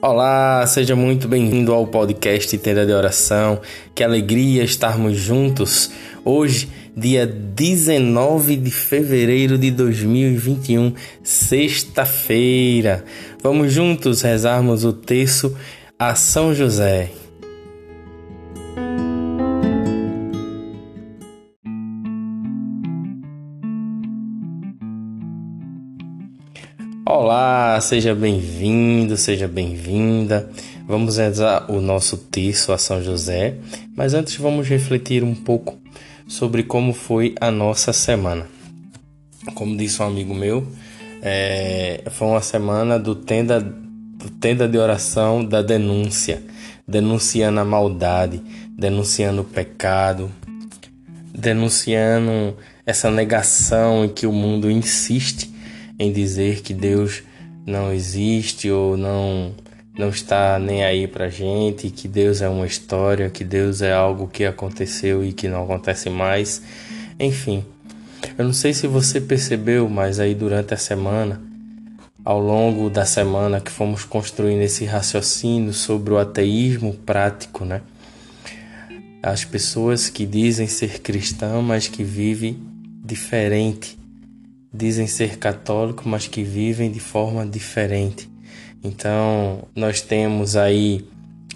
Olá, seja muito bem-vindo ao podcast Tenda de Oração. Que alegria estarmos juntos. Hoje, dia 19 de fevereiro de 2021, sexta-feira. Vamos juntos rezarmos o terço a São José. Olá, seja bem-vindo, seja bem-vinda. Vamos rezar o nosso terço a São José, mas antes vamos refletir um pouco sobre como foi a nossa semana. Como disse um amigo meu, é, foi uma semana do tenda, do tenda de oração da denúncia, denunciando a maldade, denunciando o pecado, denunciando essa negação em que o mundo insiste em dizer que Deus não existe ou não não está nem aí pra gente, que Deus é uma história, que Deus é algo que aconteceu e que não acontece mais. Enfim, eu não sei se você percebeu, mas aí durante a semana, ao longo da semana que fomos construindo esse raciocínio sobre o ateísmo prático, né? As pessoas que dizem ser cristãs, mas que vivem diferente dizem ser católicos, mas que vivem de forma diferente. Então, nós temos aí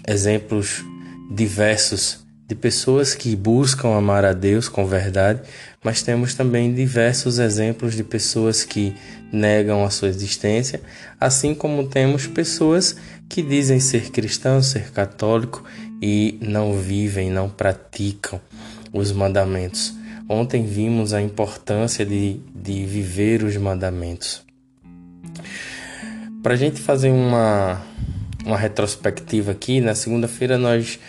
exemplos diversos de pessoas que buscam amar a Deus com verdade, mas temos também diversos exemplos de pessoas que negam a sua existência, assim como temos pessoas que dizem ser cristãos, ser católico e não vivem, não praticam os mandamentos. Ontem vimos a importância de, de viver os mandamentos. Para a gente fazer uma, uma retrospectiva aqui, na segunda-feira nós,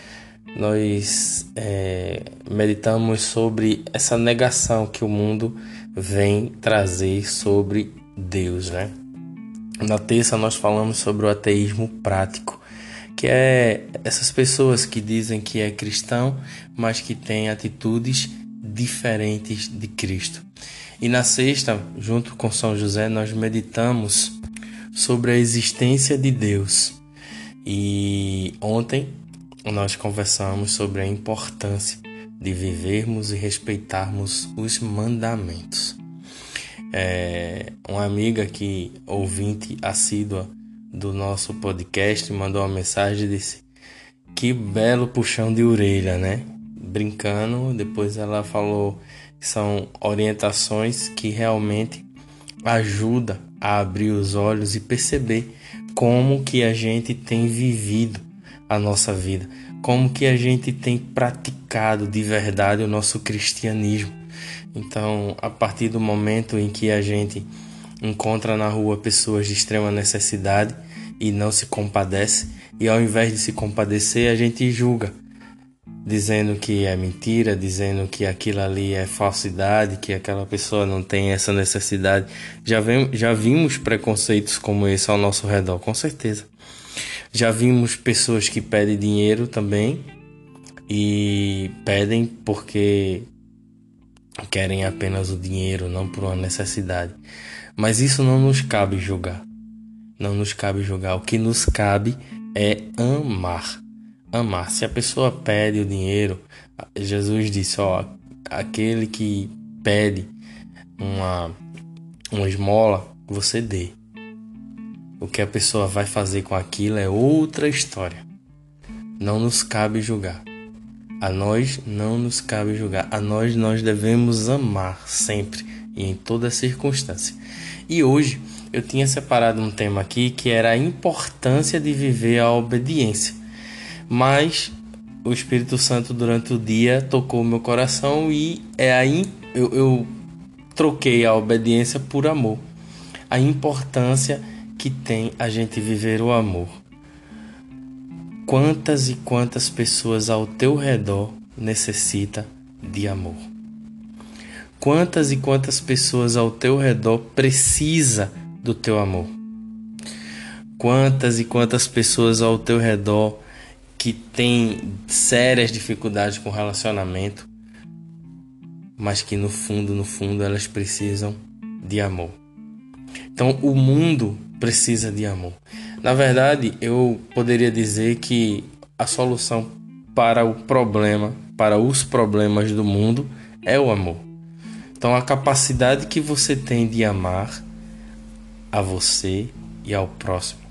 nós é, meditamos sobre essa negação que o mundo vem trazer sobre Deus, né? Na terça nós falamos sobre o ateísmo prático, que é essas pessoas que dizem que é cristão, mas que têm atitudes diferentes de Cristo. E na sexta, junto com São José, nós meditamos sobre a existência de Deus. E ontem nós conversamos sobre a importância de vivermos e respeitarmos os mandamentos. É, uma amiga que ouvinte assídua do nosso podcast mandou uma mensagem e disse: Que belo puxão de orelha, né? Brincando, depois ela falou que são orientações que realmente ajuda a abrir os olhos e perceber como que a gente tem vivido a nossa vida, como que a gente tem praticado de verdade o nosso cristianismo. Então, a partir do momento em que a gente encontra na rua pessoas de extrema necessidade e não se compadece, e ao invés de se compadecer, a gente julga dizendo que é mentira, dizendo que aquilo ali é falsidade, que aquela pessoa não tem essa necessidade. Já, vem, já vimos preconceitos como esse ao nosso redor, com certeza. Já vimos pessoas que pedem dinheiro também e pedem porque querem apenas o dinheiro, não por uma necessidade. Mas isso não nos cabe julgar. Não nos cabe julgar. O que nos cabe é amar amar. Se a pessoa pede o dinheiro, Jesus disse: ó, aquele que pede uma, uma esmola, você dê. O que a pessoa vai fazer com aquilo é outra história. Não nos cabe julgar. A nós não nos cabe julgar. A nós nós devemos amar sempre e em toda circunstância. E hoje eu tinha separado um tema aqui que era a importância de viver a obediência mas o Espírito Santo durante o dia tocou meu coração e é aí eu, eu troquei a obediência por amor. A importância que tem a gente viver o amor. Quantas e quantas pessoas ao teu redor necessita de amor? Quantas e quantas pessoas ao teu redor precisa do teu amor? Quantas e quantas pessoas ao teu redor que tem sérias dificuldades com relacionamento, mas que no fundo, no fundo, elas precisam de amor. Então, o mundo precisa de amor. Na verdade, eu poderia dizer que a solução para o problema, para os problemas do mundo, é o amor. Então, a capacidade que você tem de amar a você e ao próximo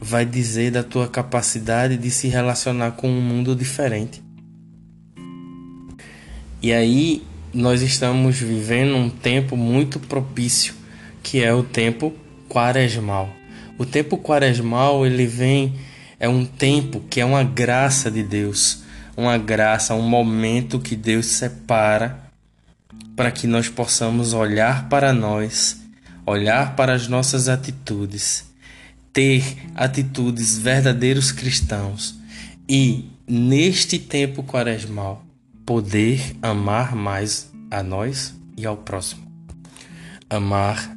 vai dizer da tua capacidade de se relacionar com um mundo diferente. E aí nós estamos vivendo um tempo muito propício, que é o tempo quaresmal. O tempo quaresmal, ele vem é um tempo que é uma graça de Deus, uma graça, um momento que Deus separa para que nós possamos olhar para nós, olhar para as nossas atitudes ter atitudes verdadeiros cristãos e, neste tempo quaresmal, poder amar mais a nós e ao próximo. Amar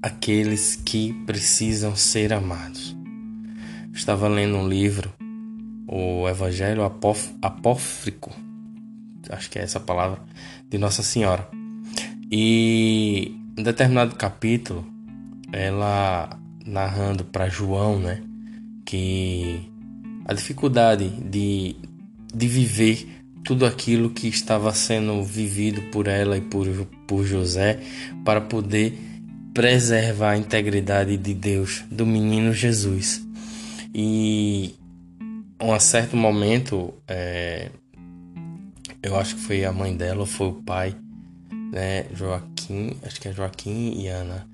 aqueles que precisam ser amados. Estava lendo um livro, o Evangelho Apóf Apófrico, acho que é essa palavra, de Nossa Senhora. E em determinado capítulo, ela narrando para João, né, que a dificuldade de, de viver tudo aquilo que estava sendo vivido por ela e por, por José para poder preservar a integridade de Deus, do menino Jesus. E um certo momento, é, eu acho que foi a mãe dela foi o pai, né, Joaquim, acho que é Joaquim e Ana,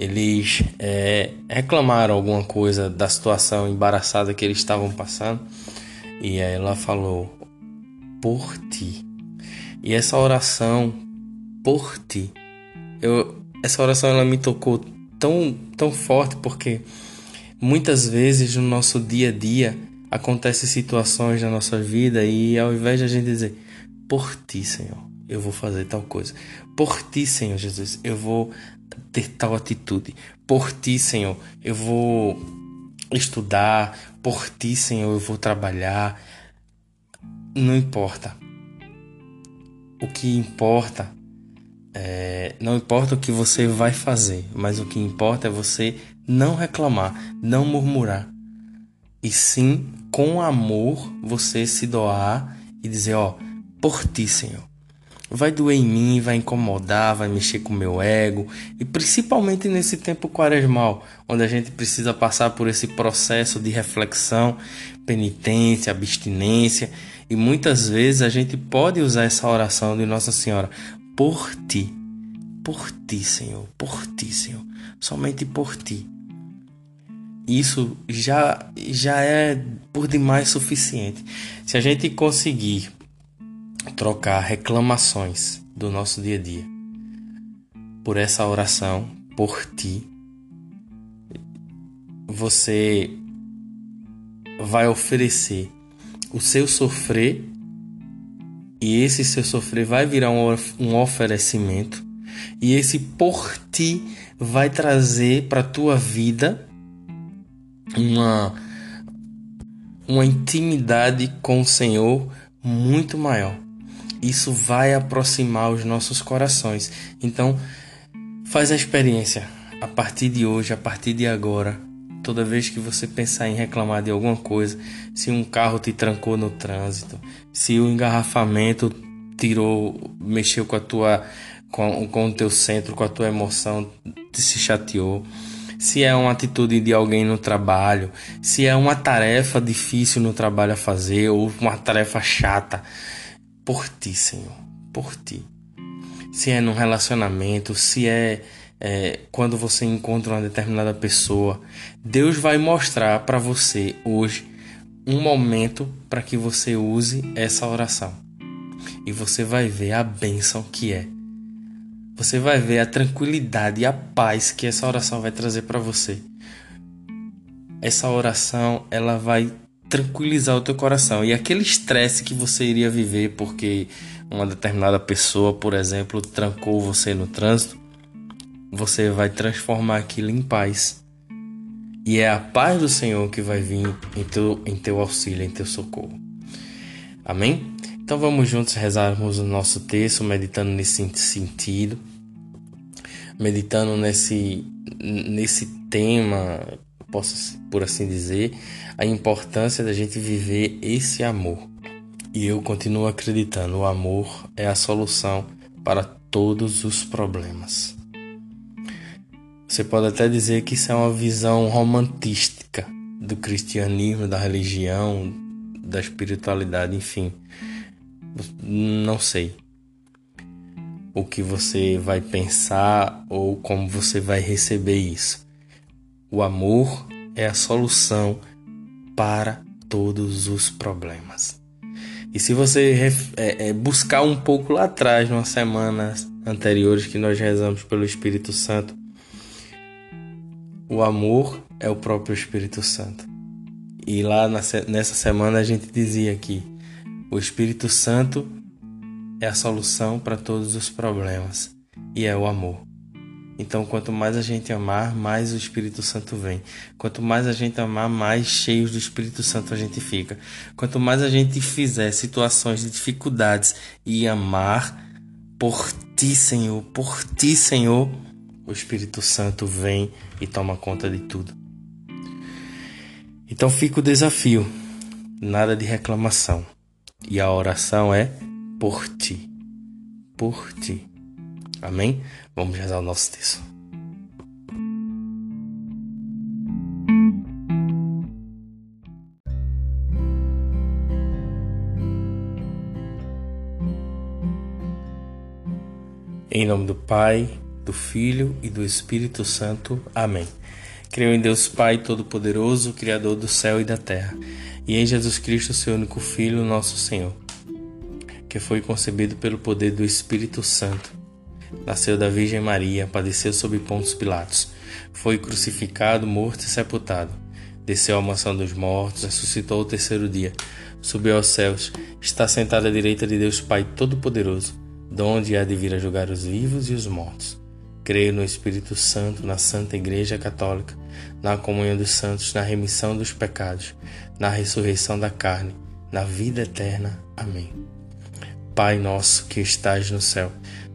eles é, reclamaram alguma coisa da situação embaraçada que eles estavam passando. E aí ela falou por ti. E essa oração por ti. Eu essa oração ela me tocou tão tão forte porque muitas vezes no nosso dia a dia acontecem situações na nossa vida e ao invés de a gente dizer por ti Senhor eu vou fazer tal coisa. Por ti Senhor Jesus eu vou ter tal atitude. Por ti, Senhor, eu vou estudar. Por ti, Senhor, eu vou trabalhar. Não importa. O que importa é, não importa o que você vai fazer, mas o que importa é você não reclamar, não murmurar, e sim com amor você se doar e dizer: Ó, por ti, Senhor, vai doer em mim, vai incomodar, vai mexer com o meu ego, e principalmente nesse tempo quaresmal, onde a gente precisa passar por esse processo de reflexão, penitência, abstinência, e muitas vezes a gente pode usar essa oração de Nossa Senhora por ti, por ti, Senhor, por ti, Senhor, somente por ti. Isso já já é por demais suficiente. Se a gente conseguir trocar reclamações do nosso dia a dia. Por essa oração, por ti, você vai oferecer o seu sofrer e esse seu sofrer vai virar um oferecimento e esse por ti vai trazer para tua vida uma uma intimidade com o Senhor muito maior isso vai aproximar os nossos corações. Então, faz a experiência a partir de hoje, a partir de agora. Toda vez que você pensar em reclamar de alguma coisa, se um carro te trancou no trânsito, se o engarrafamento tirou, mexeu com a tua com, com o teu centro, com a tua emoção, te se chateou, se é uma atitude de alguém no trabalho, se é uma tarefa difícil no trabalho a fazer ou uma tarefa chata, por ti, Senhor, por ti. Se é num relacionamento, se é, é quando você encontra uma determinada pessoa, Deus vai mostrar para você hoje um momento para que você use essa oração. E você vai ver a bênção que é. Você vai ver a tranquilidade e a paz que essa oração vai trazer para você. Essa oração, ela vai tranquilizar o teu coração. E aquele estresse que você iria viver porque uma determinada pessoa, por exemplo, trancou você no trânsito, você vai transformar aquilo em paz. E é a paz do Senhor que vai vir em teu, em teu auxílio, em teu socorro. Amém? Então vamos juntos rezarmos o nosso texto, meditando nesse sentido, meditando nesse, nesse tema posso por assim dizer, a importância da gente viver esse amor. E eu continuo acreditando, o amor é a solução para todos os problemas. Você pode até dizer que isso é uma visão romantística do cristianismo, da religião, da espiritualidade, enfim. Não sei o que você vai pensar ou como você vai receber isso. O amor é a solução para todos os problemas. E se você é, é, buscar um pouco lá atrás, nas semanas anteriores que nós rezamos pelo Espírito Santo, o amor é o próprio Espírito Santo. E lá nessa semana a gente dizia que o Espírito Santo é a solução para todos os problemas e é o amor. Então, quanto mais a gente amar, mais o Espírito Santo vem. Quanto mais a gente amar, mais cheios do Espírito Santo a gente fica. Quanto mais a gente fizer situações de dificuldades e amar por ti, Senhor, por ti, Senhor, o Espírito Santo vem e toma conta de tudo. Então fica o desafio, nada de reclamação. E a oração é por ti, por ti. Amém? Vamos rezar o nosso texto. Em nome do Pai, do Filho e do Espírito Santo. Amém. Creio em Deus Pai Todo-Poderoso, Criador do céu e da terra, e em Jesus Cristo, seu único Filho, nosso Senhor, que foi concebido pelo poder do Espírito Santo. Nasceu da Virgem Maria, padeceu sob Pontos Pilatos, foi crucificado, morto e sepultado. Desceu à mansão dos mortos, ressuscitou ao terceiro dia, subiu aos céus, está sentado à direita de Deus Pai Todo-Poderoso, donde há de vir a julgar os vivos e os mortos. Creio no Espírito Santo, na Santa Igreja Católica, na comunhão dos santos, na remissão dos pecados, na ressurreição da carne, na vida eterna. Amém. Pai nosso que estais no céu,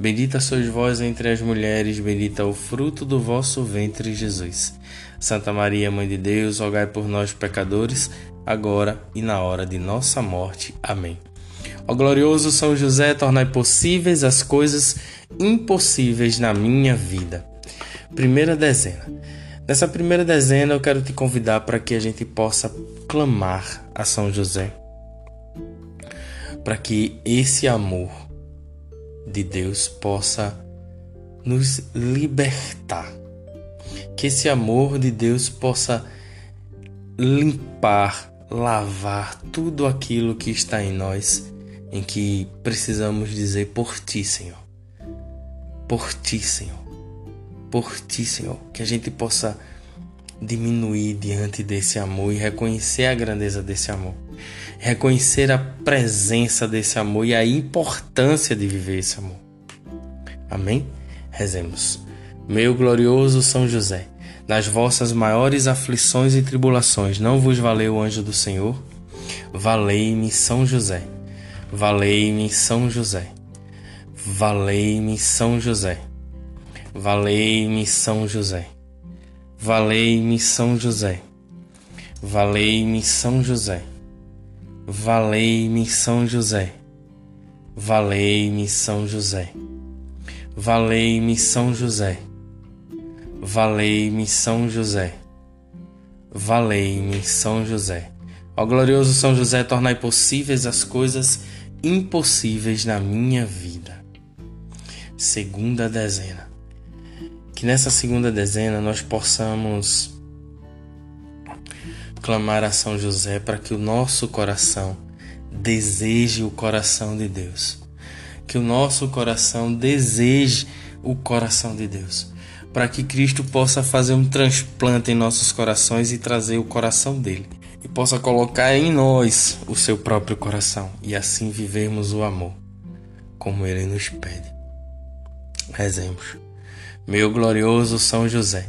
Bendita sois vós entre as mulheres, bendito é o fruto do vosso ventre, Jesus. Santa Maria, Mãe de Deus, rogai por nós, pecadores, agora e na hora de nossa morte. Amém. Ó glorioso São José, tornai possíveis as coisas impossíveis na minha vida. Primeira dezena. Nessa primeira dezena, eu quero te convidar para que a gente possa clamar a São José, para que esse amor de Deus possa nos libertar, que esse amor de Deus possa limpar, lavar tudo aquilo que está em nós, em que precisamos dizer por ti, Senhor. Por ti, Senhor. Por ti, Senhor, que a gente possa diminuir diante desse amor e reconhecer a grandeza desse amor, reconhecer a presença desse amor e a importância de viver esse amor. Amém? Rezemos. Meu glorioso São José, nas vossas maiores aflições e tribulações, não vos valeu o anjo do Senhor? Valei-me São José. Valei-me São José. Valei-me São José. Valei-me São José. Valei-me São José. Valei-me São José. Valei-me São José. Valei-me São José. Valei-me São José. Valei-me São José. Valei-me São José. Ó glorioso São José, tornai possíveis as coisas impossíveis na minha vida. Segunda dezena. Que nessa segunda dezena nós possamos clamar a São José para que o nosso coração deseje o coração de Deus. Que o nosso coração deseje o coração de Deus. Para que Cristo possa fazer um transplante em nossos corações e trazer o coração dele. E possa colocar em nós o seu próprio coração. E assim vivermos o amor. como ele nos pede. Rezemos. Meu glorioso São José,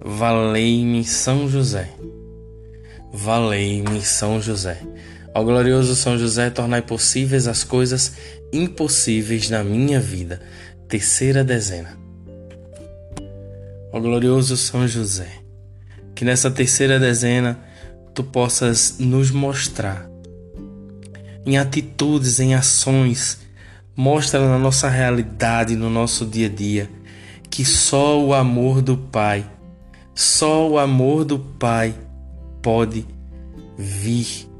Valei-me São José. Valei-me São José. Ó glorioso São José, tornai possíveis as coisas impossíveis na minha vida. Terceira dezena. Ó glorioso São José, que nessa terceira dezena tu possas nos mostrar em atitudes, em ações, mostra na nossa realidade, no nosso dia a dia, que só o amor do Pai, só o amor do Pai pode vir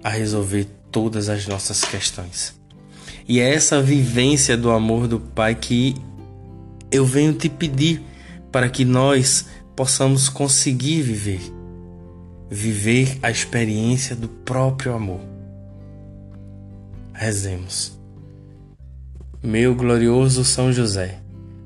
a resolver todas as nossas questões. E é essa vivência do amor do Pai que eu venho te pedir para que nós possamos conseguir viver viver a experiência do próprio amor. Rezemos. Meu glorioso São José,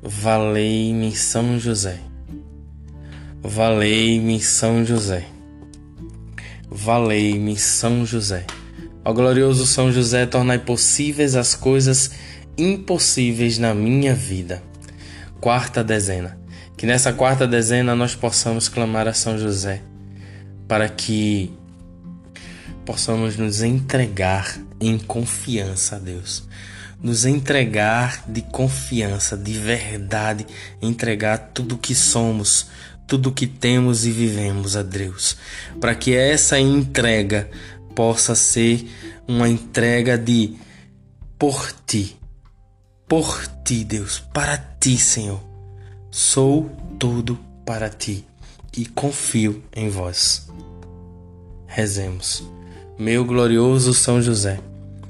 Valei-me São José. Valei-me São José. Valei-me São José. Ó glorioso São José, tornai possíveis as coisas impossíveis na minha vida. Quarta dezena. Que nessa quarta dezena nós possamos clamar a São José para que possamos nos entregar em confiança a Deus. Nos entregar de confiança, de verdade, entregar tudo o que somos, tudo o que temos e vivemos a Deus, para que essa entrega possa ser uma entrega de por ti, por ti, Deus, para ti, Senhor. Sou tudo para ti e confio em vós. Rezemos meu glorioso São José.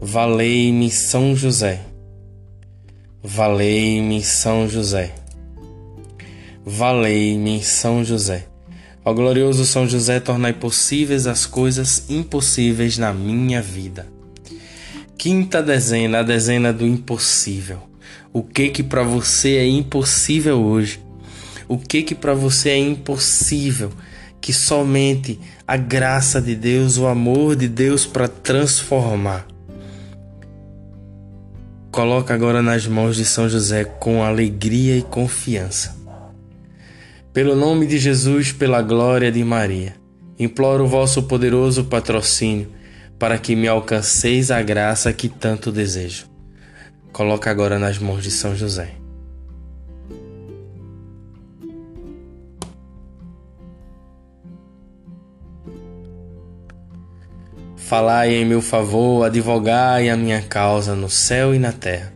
Valei-me São José. Valei-me São José. Valei-me São José. Ó glorioso São José, tornai possíveis as coisas impossíveis na minha vida. Quinta dezena, a dezena do impossível. O que que para você é impossível hoje? O que que para você é impossível? Que somente a graça de Deus, o amor de Deus para transformar coloca agora nas mãos de São José com alegria e confiança. Pelo nome de Jesus, pela glória de Maria, imploro o vosso poderoso patrocínio para que me alcanceis a graça que tanto desejo. Coloca agora nas mãos de São José. Falai em meu favor, advogai a minha causa no céu e na terra.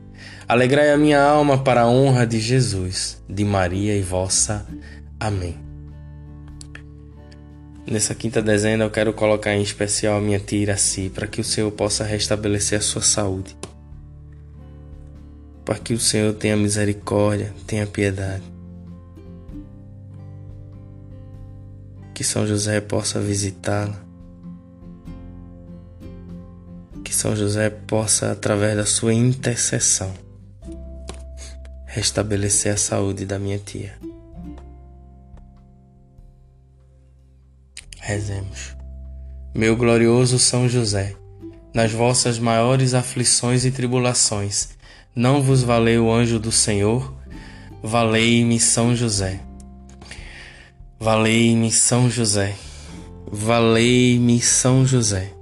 Alegrai a minha alma para a honra de Jesus, de Maria e vossa. Amém. Nessa quinta dezena eu quero colocar em especial a minha tia Iraci, para que o Senhor possa restabelecer a sua saúde. Para que o Senhor tenha misericórdia, tenha piedade. Que São José possa visitá-la que São José possa, através da sua intercessão, restabelecer a saúde da minha tia. Rezemos. Meu glorioso São José, nas vossas maiores aflições e tribulações, não vos valeu o anjo do Senhor? Valei-me São José. Valei-me São José. Valei-me São José.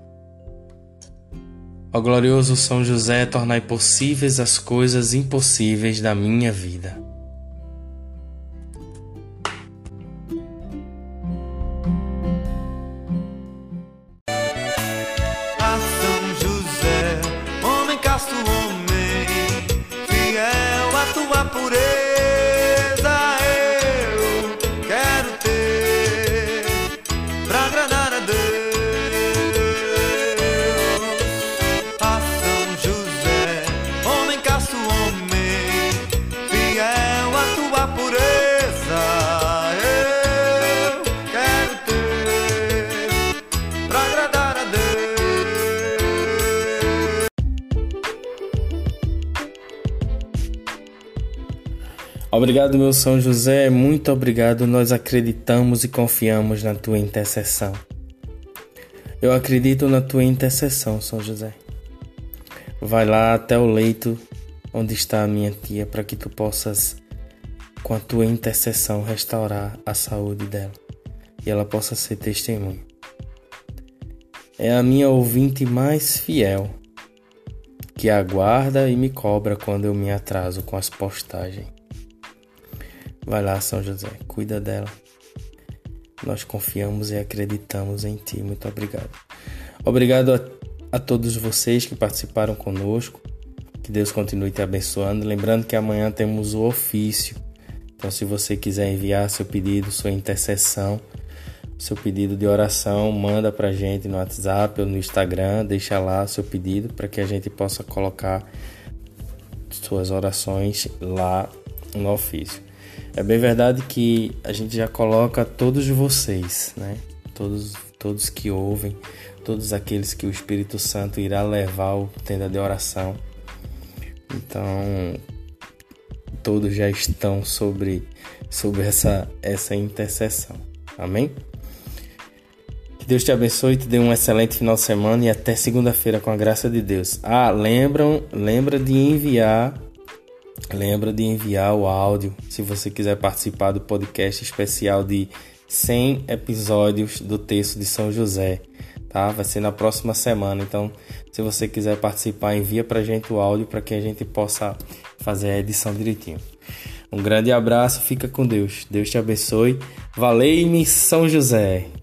Ó glorioso São José, tornai possíveis as coisas impossíveis da minha vida. Obrigado, meu São José, muito obrigado. Nós acreditamos e confiamos na tua intercessão. Eu acredito na tua intercessão, São José. Vai lá até o leito onde está a minha tia para que tu possas, com a tua intercessão, restaurar a saúde dela e ela possa ser testemunha. É a minha ouvinte mais fiel que aguarda e me cobra quando eu me atraso com as postagens. Vai lá, São José, cuida dela. Nós confiamos e acreditamos em Ti. Muito obrigado. Obrigado a, a todos vocês que participaram conosco. Que Deus continue te abençoando. Lembrando que amanhã temos o ofício. Então, se você quiser enviar seu pedido, sua intercessão, seu pedido de oração, manda pra gente no WhatsApp ou no Instagram, deixa lá seu pedido para que a gente possa colocar suas orações lá no ofício. É bem verdade que a gente já coloca todos vocês, né? Todos, todos que ouvem, todos aqueles que o Espírito Santo irá levar ao tenda de oração. Então, todos já estão sobre, sobre essa, essa intercessão. Amém? Que Deus te abençoe, te dê um excelente final de semana e até segunda-feira com a graça de Deus. Ah, lembram, lembra de enviar Lembra de enviar o áudio se você quiser participar do podcast especial de 100 episódios do texto de São José, tá? Vai ser na próxima semana. Então, se você quiser participar, envia pra gente o áudio para que a gente possa fazer a edição direitinho. Um grande abraço, fica com Deus. Deus te abençoe. Valei-me São José.